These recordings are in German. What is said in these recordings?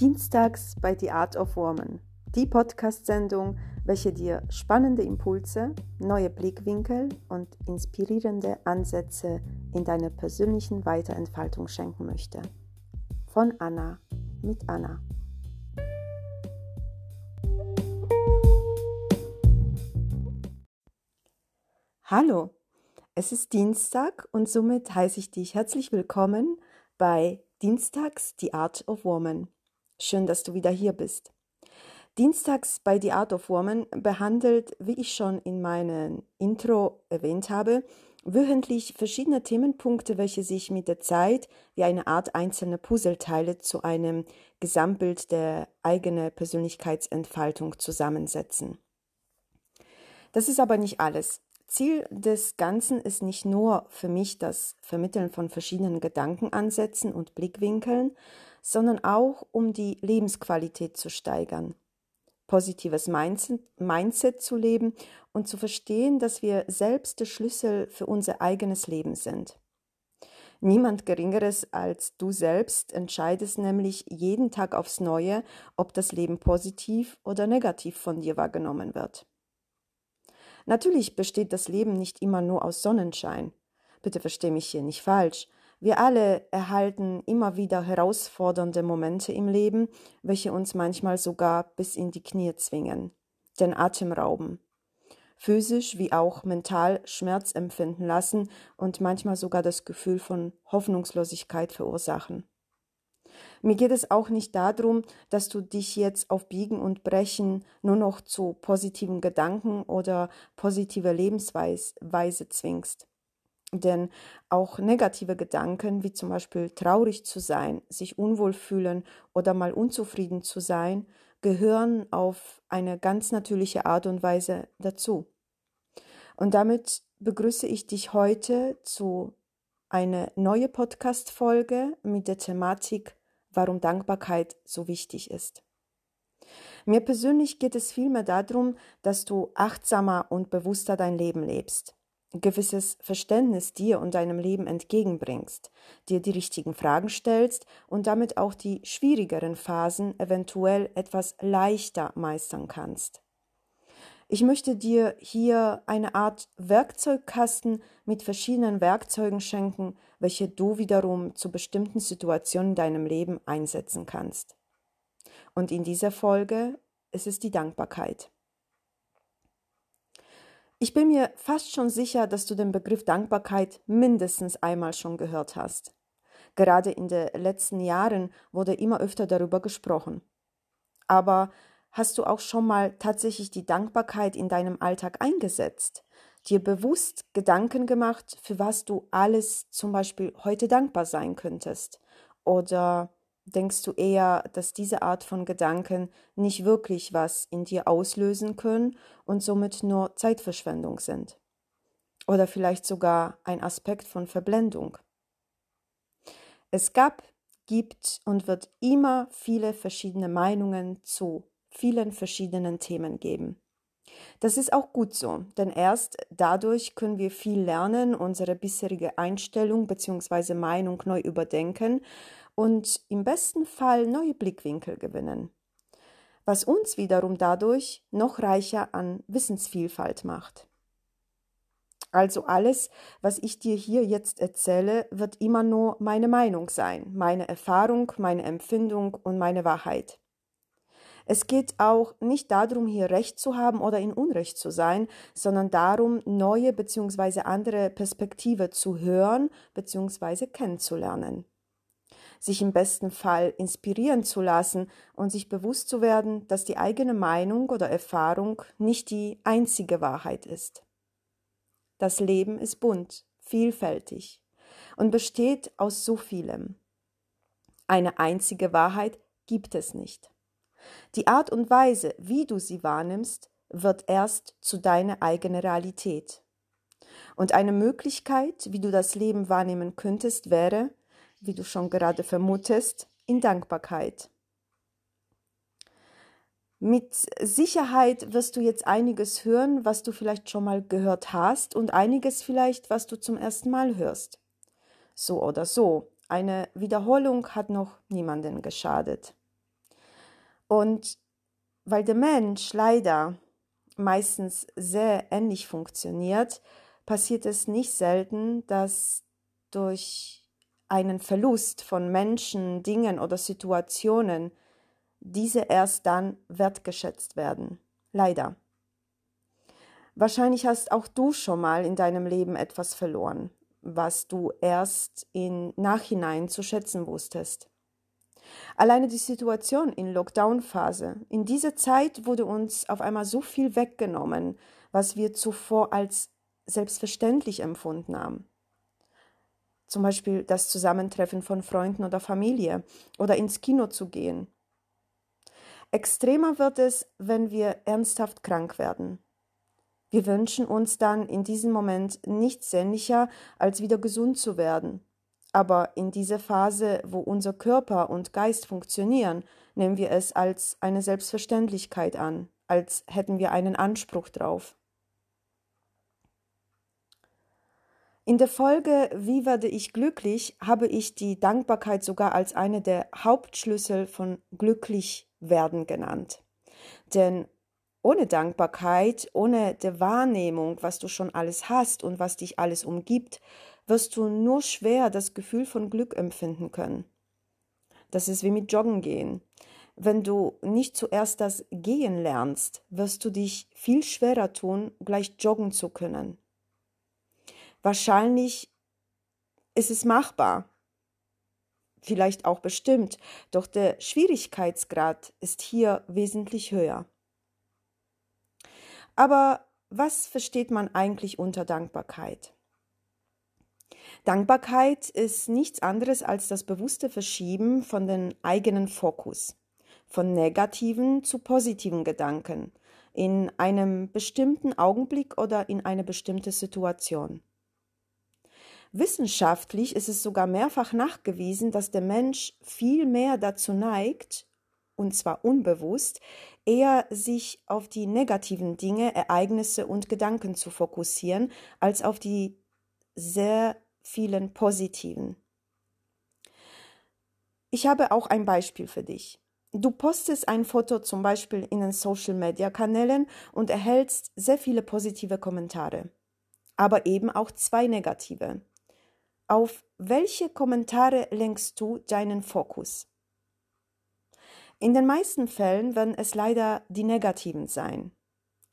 Dienstags bei The Art of Woman, die Podcast-Sendung, welche dir spannende Impulse, neue Blickwinkel und inspirierende Ansätze in deiner persönlichen Weiterentfaltung schenken möchte. Von Anna mit Anna. Hallo, es ist Dienstag und somit heiße ich dich herzlich willkommen bei Dienstags The Art of Woman. Schön, dass du wieder hier bist. Dienstags bei The Art of Woman behandelt, wie ich schon in meinem Intro erwähnt habe, wöchentlich verschiedene Themenpunkte, welche sich mit der Zeit wie eine Art einzelne Puzzleteile zu einem Gesamtbild der eigenen Persönlichkeitsentfaltung zusammensetzen. Das ist aber nicht alles. Ziel des Ganzen ist nicht nur für mich das Vermitteln von verschiedenen Gedankenansätzen und Blickwinkeln, sondern auch um die Lebensqualität zu steigern, positives Mindset, zu leben und zu verstehen, dass wir selbst der Schlüssel für unser eigenes Leben sind. Niemand Geringeres als du selbst entscheidest nämlich jeden Tag aufs Neue, ob das Leben positiv oder negativ von dir wahrgenommen wird. Natürlich besteht das Leben nicht immer nur aus Sonnenschein. Bitte versteh mich hier nicht falsch. Wir alle erhalten immer wieder herausfordernde Momente im Leben, welche uns manchmal sogar bis in die Knie zwingen, den Atem rauben, physisch wie auch mental Schmerz empfinden lassen und manchmal sogar das Gefühl von Hoffnungslosigkeit verursachen. Mir geht es auch nicht darum, dass du dich jetzt auf Biegen und Brechen nur noch zu positiven Gedanken oder positiver Lebensweise zwingst. Denn auch negative Gedanken, wie zum Beispiel traurig zu sein, sich unwohl fühlen oder mal unzufrieden zu sein, gehören auf eine ganz natürliche Art und Weise dazu. Und damit begrüße ich dich heute zu einer neuen Podcast-Folge mit der Thematik, warum Dankbarkeit so wichtig ist. Mir persönlich geht es vielmehr darum, dass du achtsamer und bewusster dein Leben lebst gewisses Verständnis dir und deinem Leben entgegenbringst, dir die richtigen Fragen stellst und damit auch die schwierigeren Phasen eventuell etwas leichter meistern kannst. Ich möchte dir hier eine Art Werkzeugkasten mit verschiedenen Werkzeugen schenken, welche du wiederum zu bestimmten Situationen in deinem Leben einsetzen kannst. Und in dieser Folge ist es die Dankbarkeit. Ich bin mir fast schon sicher, dass du den Begriff Dankbarkeit mindestens einmal schon gehört hast. Gerade in den letzten Jahren wurde immer öfter darüber gesprochen. Aber hast du auch schon mal tatsächlich die Dankbarkeit in deinem Alltag eingesetzt? Dir bewusst Gedanken gemacht, für was du alles zum Beispiel heute dankbar sein könntest? Oder denkst du eher, dass diese Art von Gedanken nicht wirklich was in dir auslösen können und somit nur Zeitverschwendung sind? Oder vielleicht sogar ein Aspekt von Verblendung? Es gab, gibt und wird immer viele verschiedene Meinungen zu vielen verschiedenen Themen geben. Das ist auch gut so, denn erst dadurch können wir viel lernen, unsere bisherige Einstellung bzw. Meinung neu überdenken und im besten Fall neue Blickwinkel gewinnen, was uns wiederum dadurch noch reicher an Wissensvielfalt macht. Also alles, was ich dir hier jetzt erzähle, wird immer nur meine Meinung sein, meine Erfahrung, meine Empfindung und meine Wahrheit. Es geht auch nicht darum, hier Recht zu haben oder in Unrecht zu sein, sondern darum, neue bzw. andere Perspektive zu hören bzw. kennenzulernen sich im besten Fall inspirieren zu lassen und sich bewusst zu werden, dass die eigene Meinung oder Erfahrung nicht die einzige Wahrheit ist. Das Leben ist bunt, vielfältig und besteht aus so vielem. Eine einzige Wahrheit gibt es nicht. Die Art und Weise, wie du sie wahrnimmst, wird erst zu deiner eigenen Realität. Und eine Möglichkeit, wie du das Leben wahrnehmen könntest, wäre, wie du schon gerade vermutest, in Dankbarkeit. Mit Sicherheit wirst du jetzt einiges hören, was du vielleicht schon mal gehört hast und einiges vielleicht, was du zum ersten Mal hörst. So oder so, eine Wiederholung hat noch niemanden geschadet. Und weil der Mensch leider meistens sehr ähnlich funktioniert, passiert es nicht selten, dass durch einen Verlust von Menschen, Dingen oder Situationen diese erst dann wertgeschätzt werden. Leider. Wahrscheinlich hast auch du schon mal in deinem Leben etwas verloren, was du erst im Nachhinein zu schätzen wusstest. Alleine die Situation in Lockdown-Phase. In dieser Zeit wurde uns auf einmal so viel weggenommen, was wir zuvor als selbstverständlich empfunden haben. Zum Beispiel das Zusammentreffen von Freunden oder Familie oder ins Kino zu gehen. Extremer wird es, wenn wir ernsthaft krank werden. Wir wünschen uns dann in diesem Moment nichts sehnlicher, als wieder gesund zu werden. Aber in dieser Phase, wo unser Körper und Geist funktionieren, nehmen wir es als eine Selbstverständlichkeit an, als hätten wir einen Anspruch drauf. In der Folge Wie werde ich glücklich habe ich die Dankbarkeit sogar als eine der Hauptschlüssel von glücklich werden genannt. Denn ohne Dankbarkeit, ohne der Wahrnehmung, was du schon alles hast und was dich alles umgibt, wirst du nur schwer das Gefühl von Glück empfinden können. Das ist wie mit Joggen gehen. Wenn du nicht zuerst das Gehen lernst, wirst du dich viel schwerer tun, gleich joggen zu können. Wahrscheinlich ist es machbar, vielleicht auch bestimmt, doch der Schwierigkeitsgrad ist hier wesentlich höher. Aber was versteht man eigentlich unter Dankbarkeit? Dankbarkeit ist nichts anderes als das bewusste Verschieben von den eigenen Fokus, von negativen zu positiven Gedanken in einem bestimmten Augenblick oder in eine bestimmte Situation. Wissenschaftlich ist es sogar mehrfach nachgewiesen, dass der Mensch viel mehr dazu neigt, und zwar unbewusst, eher sich auf die negativen Dinge, Ereignisse und Gedanken zu fokussieren, als auf die sehr vielen positiven. Ich habe auch ein Beispiel für dich. Du postest ein Foto zum Beispiel in den Social-Media-Kanälen und erhältst sehr viele positive Kommentare, aber eben auch zwei negative. Auf welche Kommentare lenkst du deinen Fokus? In den meisten Fällen werden es leider die negativen sein.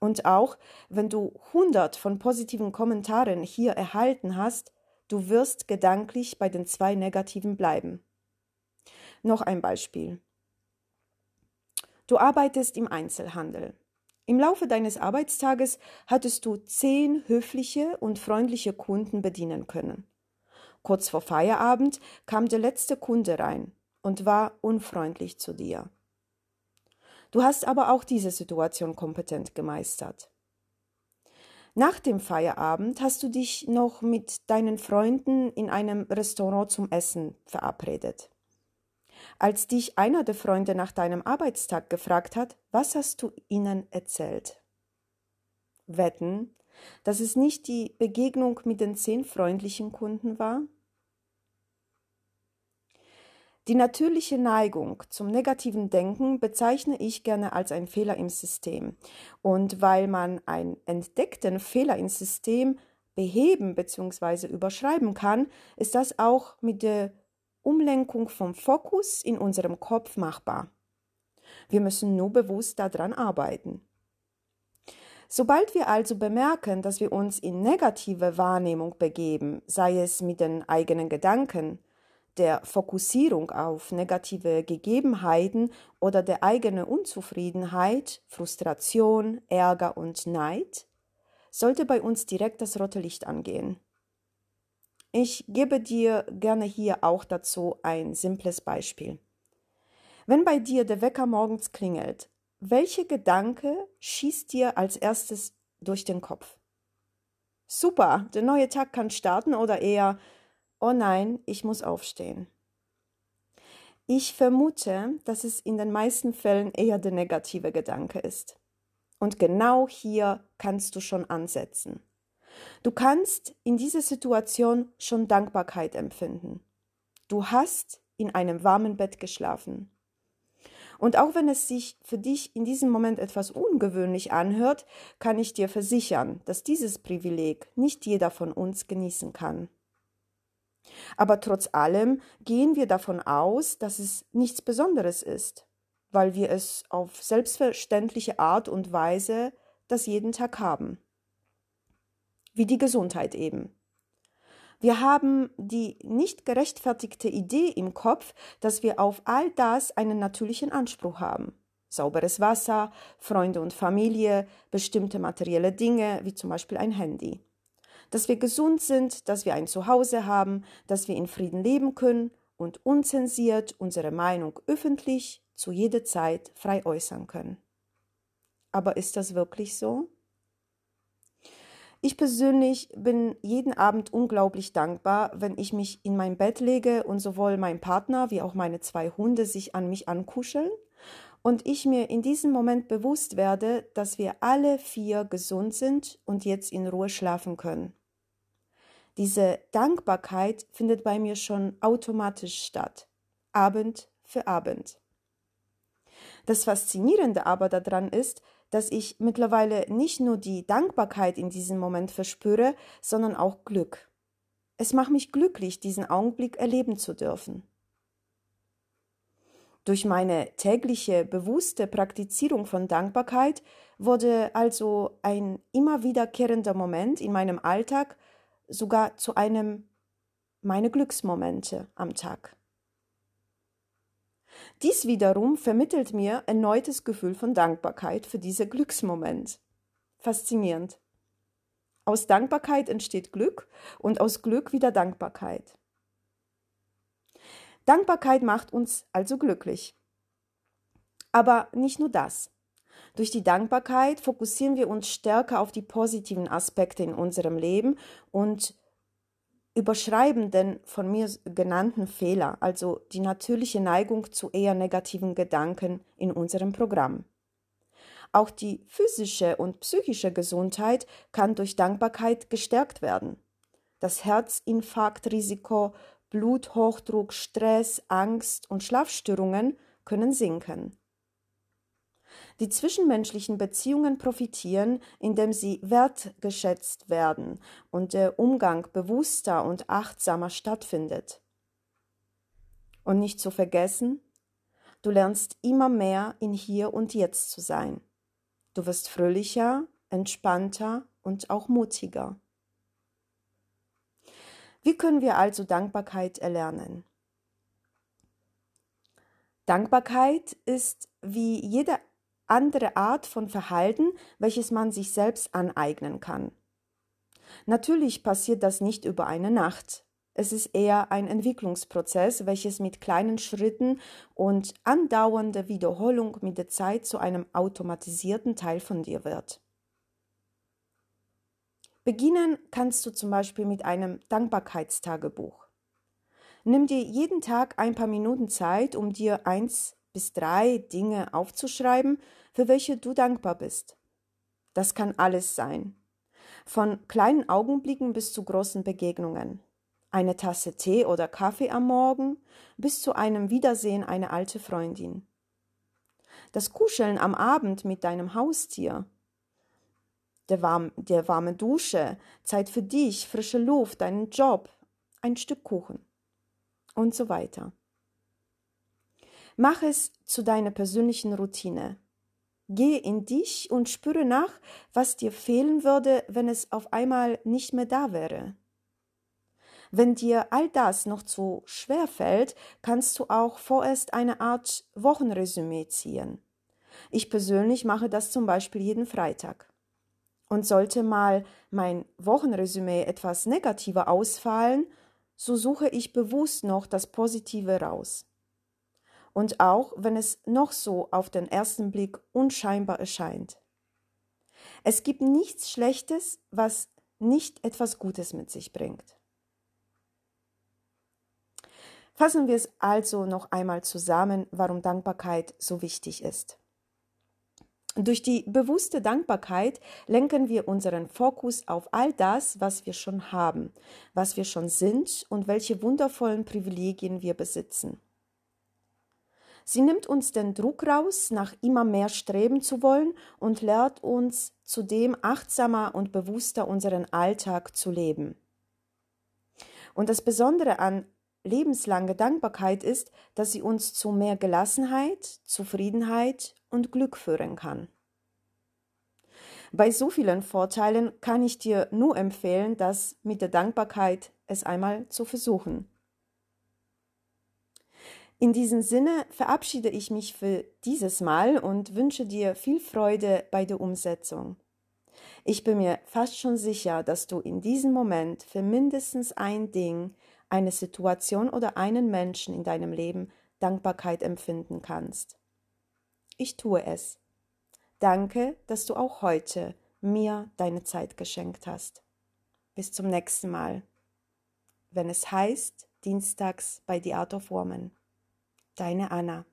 Und auch wenn du hundert von positiven Kommentaren hier erhalten hast, du wirst gedanklich bei den zwei negativen bleiben. Noch ein Beispiel. Du arbeitest im Einzelhandel. Im Laufe deines Arbeitstages hattest du zehn höfliche und freundliche Kunden bedienen können. Kurz vor Feierabend kam der letzte Kunde rein und war unfreundlich zu dir. Du hast aber auch diese Situation kompetent gemeistert. Nach dem Feierabend hast du dich noch mit deinen Freunden in einem Restaurant zum Essen verabredet. Als dich einer der Freunde nach deinem Arbeitstag gefragt hat, was hast du ihnen erzählt? Wetten, dass es nicht die Begegnung mit den zehn freundlichen Kunden war? Die natürliche Neigung zum negativen Denken bezeichne ich gerne als ein Fehler im System. Und weil man einen entdeckten Fehler im System beheben bzw. überschreiben kann, ist das auch mit der Umlenkung vom Fokus in unserem Kopf machbar. Wir müssen nur bewusst daran arbeiten. Sobald wir also bemerken, dass wir uns in negative Wahrnehmung begeben, sei es mit den eigenen Gedanken, der Fokussierung auf negative Gegebenheiten oder der eigenen Unzufriedenheit, Frustration, Ärger und Neid, sollte bei uns direkt das rote Licht angehen. Ich gebe dir gerne hier auch dazu ein simples Beispiel. Wenn bei dir der Wecker morgens klingelt, welche Gedanke schießt dir als erstes durch den Kopf? Super, der neue Tag kann starten oder eher, oh nein, ich muss aufstehen. Ich vermute, dass es in den meisten Fällen eher der negative Gedanke ist. Und genau hier kannst du schon ansetzen. Du kannst in dieser Situation schon Dankbarkeit empfinden. Du hast in einem warmen Bett geschlafen. Und auch wenn es sich für dich in diesem Moment etwas ungewöhnlich anhört, kann ich dir versichern, dass dieses Privileg nicht jeder von uns genießen kann. Aber trotz allem gehen wir davon aus, dass es nichts Besonderes ist, weil wir es auf selbstverständliche Art und Weise das jeden Tag haben. Wie die Gesundheit eben. Wir haben die nicht gerechtfertigte Idee im Kopf, dass wir auf all das einen natürlichen Anspruch haben. Sauberes Wasser, Freunde und Familie, bestimmte materielle Dinge, wie zum Beispiel ein Handy. Dass wir gesund sind, dass wir ein Zuhause haben, dass wir in Frieden leben können und unzensiert unsere Meinung öffentlich zu jeder Zeit frei äußern können. Aber ist das wirklich so? Ich persönlich bin jeden Abend unglaublich dankbar, wenn ich mich in mein Bett lege und sowohl mein Partner wie auch meine zwei Hunde sich an mich ankuscheln und ich mir in diesem Moment bewusst werde, dass wir alle vier gesund sind und jetzt in Ruhe schlafen können. Diese Dankbarkeit findet bei mir schon automatisch statt, Abend für Abend. Das Faszinierende aber daran ist, dass ich mittlerweile nicht nur die Dankbarkeit in diesem Moment verspüre, sondern auch Glück. Es macht mich glücklich, diesen Augenblick erleben zu dürfen. Durch meine tägliche bewusste Praktizierung von Dankbarkeit wurde also ein immer wiederkehrender Moment in meinem Alltag sogar zu einem meine Glücksmomente am Tag. Dies wiederum vermittelt mir erneutes Gefühl von Dankbarkeit für diesen Glücksmoment. Faszinierend. Aus Dankbarkeit entsteht Glück und aus Glück wieder Dankbarkeit. Dankbarkeit macht uns also glücklich. Aber nicht nur das. Durch die Dankbarkeit fokussieren wir uns stärker auf die positiven Aspekte in unserem Leben und überschreiben den von mir genannten Fehler, also die natürliche Neigung zu eher negativen Gedanken in unserem Programm. Auch die physische und psychische Gesundheit kann durch Dankbarkeit gestärkt werden. Das Herzinfarktrisiko, Bluthochdruck, Stress, Angst und Schlafstörungen können sinken. Die zwischenmenschlichen Beziehungen profitieren, indem sie wertgeschätzt werden und der Umgang bewusster und achtsamer stattfindet. Und nicht zu vergessen, du lernst immer mehr in Hier und Jetzt zu sein. Du wirst fröhlicher, entspannter und auch mutiger. Wie können wir also Dankbarkeit erlernen? Dankbarkeit ist wie jede andere Art von Verhalten, welches man sich selbst aneignen kann. Natürlich passiert das nicht über eine Nacht. Es ist eher ein Entwicklungsprozess, welches mit kleinen Schritten und andauernder Wiederholung mit der Zeit zu einem automatisierten Teil von dir wird. Beginnen kannst du zum Beispiel mit einem Dankbarkeitstagebuch. Nimm dir jeden Tag ein paar Minuten Zeit, um dir eins bis drei Dinge aufzuschreiben, für welche du dankbar bist. Das kann alles sein. Von kleinen Augenblicken bis zu großen Begegnungen. Eine Tasse Tee oder Kaffee am Morgen bis zu einem Wiedersehen einer alte Freundin. Das Kuscheln am Abend mit deinem Haustier. Der, warm, der warme Dusche, Zeit für dich, frische Luft, deinen Job, ein Stück Kuchen und so weiter. Mach es zu deiner persönlichen Routine. Geh in dich und spüre nach, was dir fehlen würde, wenn es auf einmal nicht mehr da wäre. Wenn dir all das noch zu schwer fällt, kannst du auch vorerst eine Art Wochenresümee ziehen. Ich persönlich mache das zum Beispiel jeden Freitag. Und sollte mal mein Wochenresümee etwas negativer ausfallen, so suche ich bewusst noch das Positive raus und auch wenn es noch so auf den ersten Blick unscheinbar erscheint. Es gibt nichts Schlechtes, was nicht etwas Gutes mit sich bringt. Fassen wir es also noch einmal zusammen, warum Dankbarkeit so wichtig ist. Durch die bewusste Dankbarkeit lenken wir unseren Fokus auf all das, was wir schon haben, was wir schon sind und welche wundervollen Privilegien wir besitzen. Sie nimmt uns den Druck raus, nach immer mehr streben zu wollen und lehrt uns zudem achtsamer und bewusster unseren Alltag zu leben. Und das Besondere an lebenslange Dankbarkeit ist, dass sie uns zu mehr Gelassenheit, Zufriedenheit und Glück führen kann. Bei so vielen Vorteilen kann ich dir nur empfehlen, das mit der Dankbarkeit es einmal zu versuchen. In diesem Sinne verabschiede ich mich für dieses Mal und wünsche dir viel Freude bei der Umsetzung. Ich bin mir fast schon sicher, dass du in diesem Moment für mindestens ein Ding, eine Situation oder einen Menschen in deinem Leben Dankbarkeit empfinden kannst. Ich tue es. Danke, dass du auch heute mir deine Zeit geschenkt hast. Bis zum nächsten Mal, wenn es heißt Dienstags bei The Art of Woman. Deine Anna.